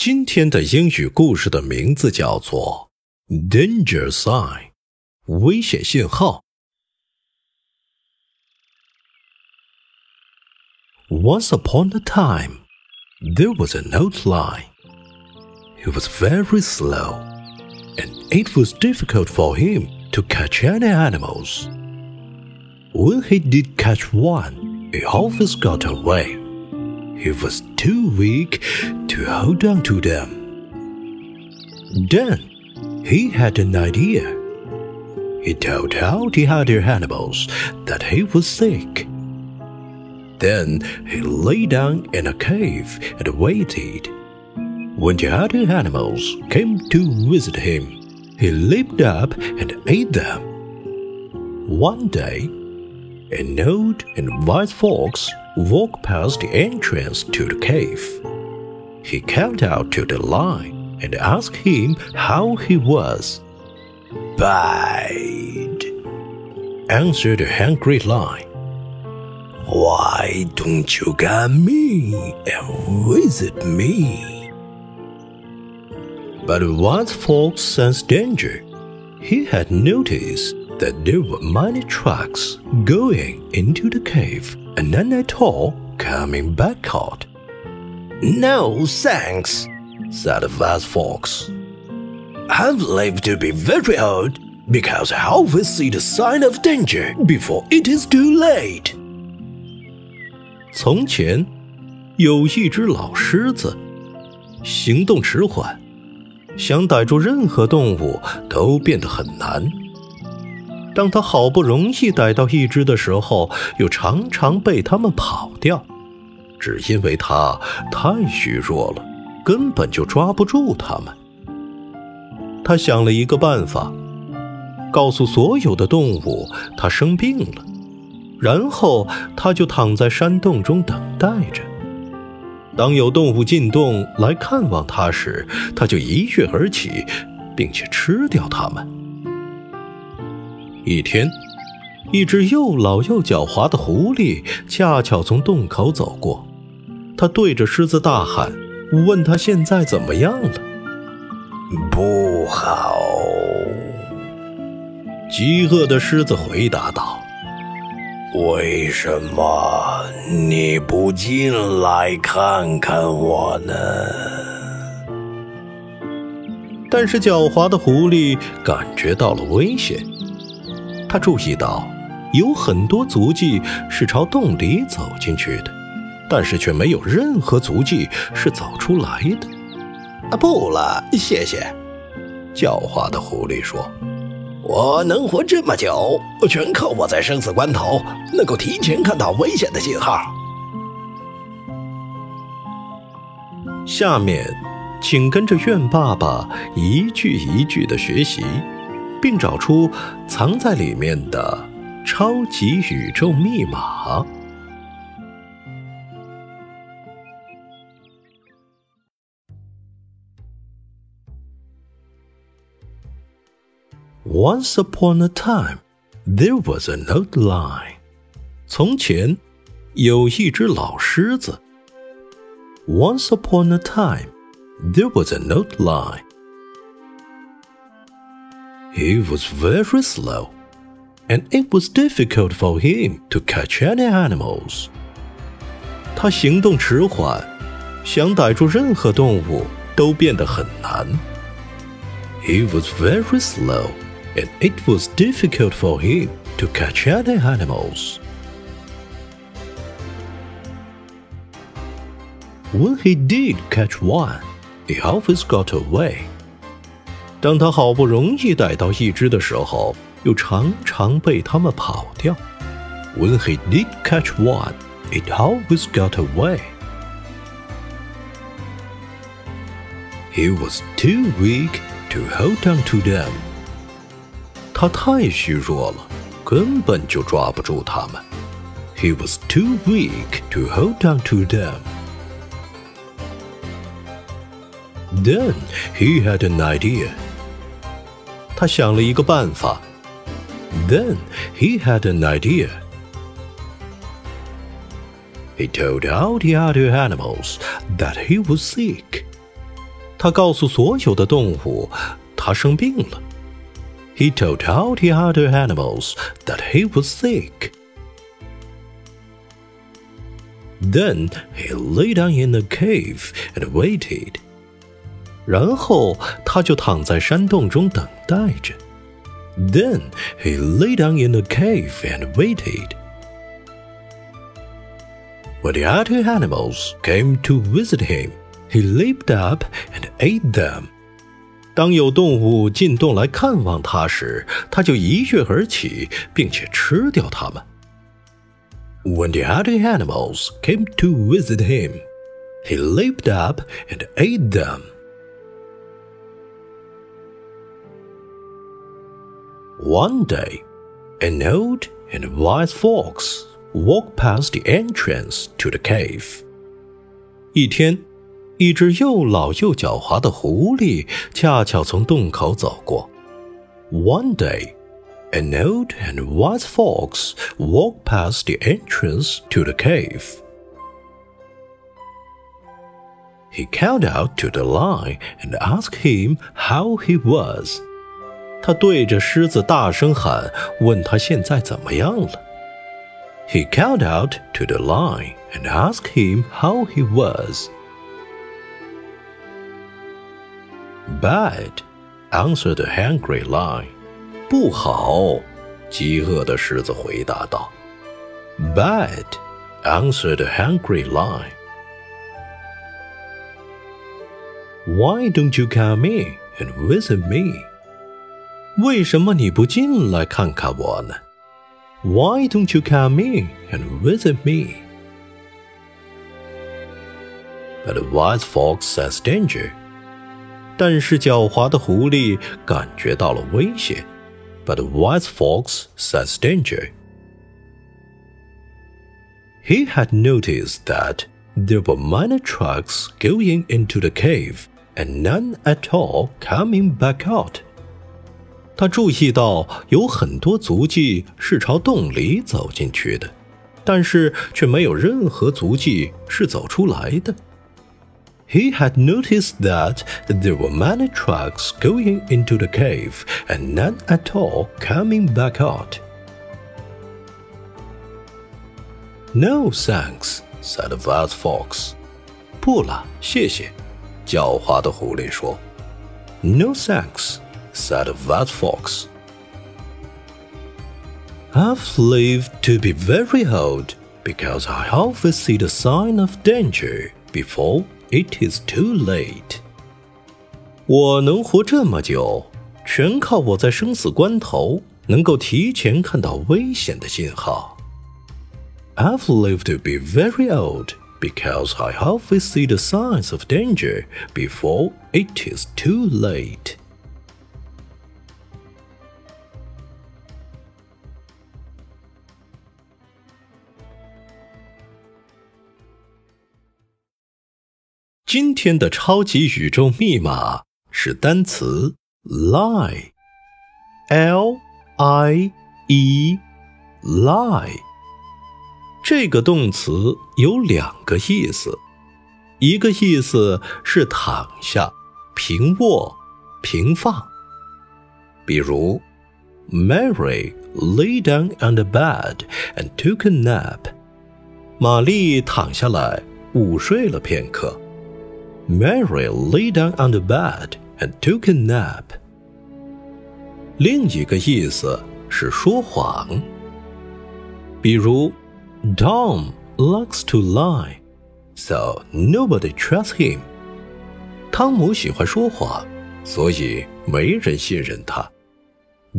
今天的英语故事的名字叫做《Danger Sign》，危险信号。Once upon a time, there was an outline. He was very slow, and it was difficult for him to catch any animals. When he did catch one, he always got away. He was too weak to hold on to them. Then he had an idea. He told all the other animals that he was sick. Then he lay down in a cave and waited. When the other animals came to visit him, he leaped up and ate them. One day, an old and wise fox walked past the entrance to the cave. He came out to the lion and asked him how he was. Bad, answered the hungry lion. Why don't you come me and visit me? But once Fox sensed danger, he had noticed that there were many tracks going into the cave and none at all coming back out. No, thanks, said the fast fox. I've lived to be very old because I always see the sign of danger before it is too late. 从前有一只老狮子，行动迟缓，想逮住任何动物都变得很难。 当他好不容易逮到一只的时候，又常常被它们跑掉，只因为他太虚弱了，根本就抓不住它们。他想了一个办法，告诉所有的动物他生病了，然后他就躺在山洞中等待着。当有动物进洞来看望他时，他就一跃而起，并且吃掉它们。一天，一只又老又狡猾的狐狸恰巧从洞口走过，他对着狮子大喊，问他现在怎么样了。不好！饥饿的狮子回答道：“为什么你不进来看看我呢？”但是狡猾的狐狸感觉到了危险。他注意到，有很多足迹是朝洞里走进去的，但是却没有任何足迹是走出来的。啊，不了，谢谢。狡猾的狐狸说：“我能活这么久，全靠我在生死关头能够提前看到危险的信号。”下面，请跟着愿爸爸一句一句的学习。并找出藏在里面的超级宇宙密码。Once upon a time, there was a note line 从前有一只老狮子。Once upon a time, there was a note line He was very slow, and it was difficult for him to catch any animals. 他行动迟缓，想逮住任何动物都变得很难。 he was very slow, and it was difficult for him to catch other animals. When he did catch one, he always got away. 当他好不容易逮到一只的时候，又常常被它们跑掉。When he did catch one, it always got away. He was too weak to hold on to them. 他太虚弱了，根本就抓不住它们。He was too weak to hold on to them. Then he had an idea. 他想了一个办法。Then he had an idea. He told all the other animals that he was sick. 他告诉所有的动物，他生病了。He told all the other animals that he was sick. Then he lay down in a cave and waited. 然后他就躺在山洞中等待着。Then he lay down in a cave and waited. When the other animals came to visit him, he leaped up and ate them. 当有动物进洞来看望他时，他就一跃而起，并且吃掉它们。When the other animals came to visit him, he leaped up and ate them. One day, an old and wise fox walked past the entrance to the cave. 一天，一只又老又狡猾的狐狸恰巧从洞口走过。One day, an old and wise fox walked past the entrance to the cave. He called out to the lion and asked him how he was. 他对着狮子大声喊，问他现在怎么样了。He called out to the lion and asked him how he was. Bad, answered the hungry lion. 不好，饥饿的狮子回答道。Bad, answered the hungry lion. Why don't you come in and visit me? 为什么你不进来看看我呢？Why don't you come in and visit me? But the wise fox says danger. 但是狡猾的狐狸感觉到了威胁。But the wise fox says danger. He had noticed that there were many tracks going into the cave and none at all coming back out. 他注意到有很多足迹是朝洞里走进去的，但是却没有任何足迹是走出来的。He had noticed that there were many tracks going into the cave and none at all coming back out. No thanks, said the wise fox. 不了，谢谢。狡猾的狐狸说。No thanks said that fox. I've lived to be very old because I always see the sign of danger before it is too late. 我能活这么久，全靠我在生死关头能够提前看到危险的信号。I've lived to be very old because I always see the signs of danger before it is too late. 今天的超级宇宙密码是单词 lie，l i e lie。这个动词有两个意思，一个意思是躺下、平卧、平放。比如，Mary lay down on the bed and took a nap。玛丽躺下来午睡了片刻。Mary lay down on the bed and took a nap. 另一个意思是说谎。比如，Tom likes to lie, so nobody trusts him。汤姆喜欢说谎，所以没人信任他。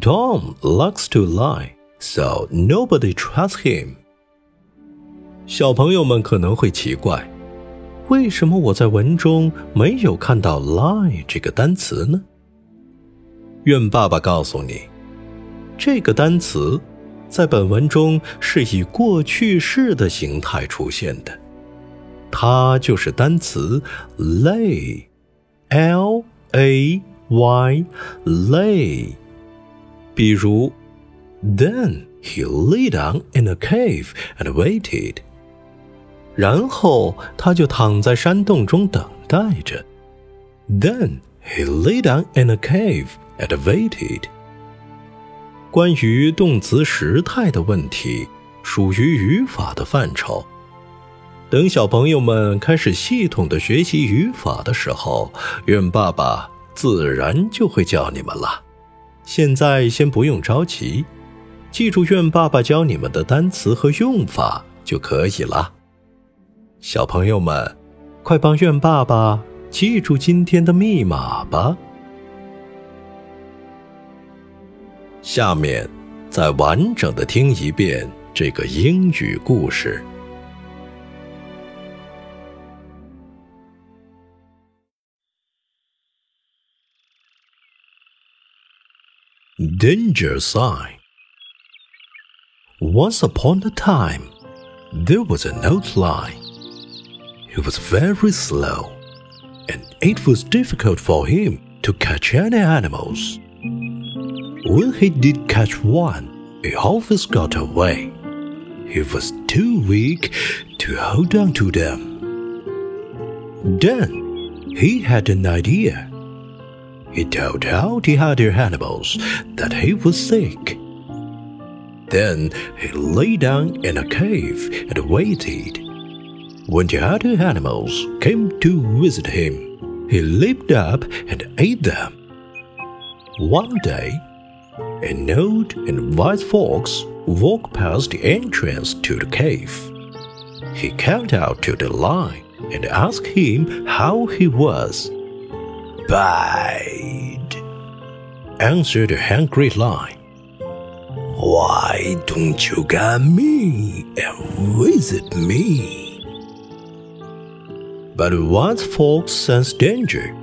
Tom likes to lie, so nobody trusts him。小朋友们可能会奇怪， 为什么我在文中没有看到 “lie” 这个单词呢？愿爸爸告诉你，这个单词在本文中是以过去式的形态出现的，它就是单词 “lay”。L A Y lay，比如，Then he lay down in a cave and waited。然后他就躺在山洞中等待着。Then he lay down in a cave and waited。关于动词时态的问题，属于语法的范畴。等小朋友们开始系统的学习语法的时候，愿爸爸自然就会教你们了。现在先不用着急，记住愿爸爸教你们的单词和用法就可以了。小朋友们，快帮愿爸爸记住今天的密码吧。下面，再完整的听一遍这个英语故事。Danger sign. Once upon a time, there was an outline. He was very slow, and it was difficult for him to catch any animals. When he did catch one, he always got away. He was too weak to hold on to them. Then he had an idea. He told all the other animals that he was sick. Then he lay down in a cave and waited. When the other animals came to visit him, he leaped up and ate them. One day, an old and wise fox walked past the entrance to the cave. He called out to the lion and asked him how he was. Bide, answered the hungry lion. Why don't you come me and visit me? But once Fox sensed danger,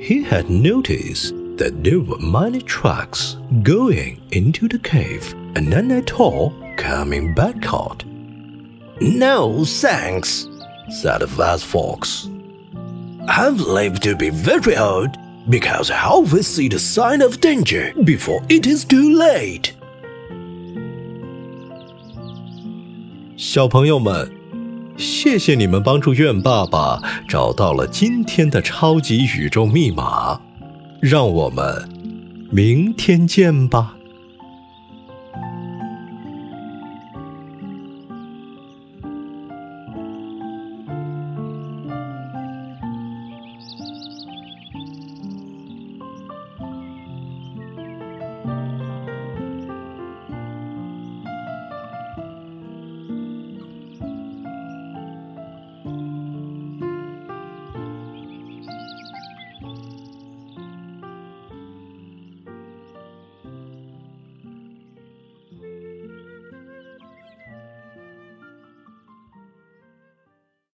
he had noticed that there were many tracks going into the cave and none at all coming back out. No thanks, said the wise fox. I've lived to be very old because I always see the sign of danger before it is too late. 小朋友们， 谢谢你们帮助愿爸爸找到了今天的超级宇宙密码，让我们明天见吧。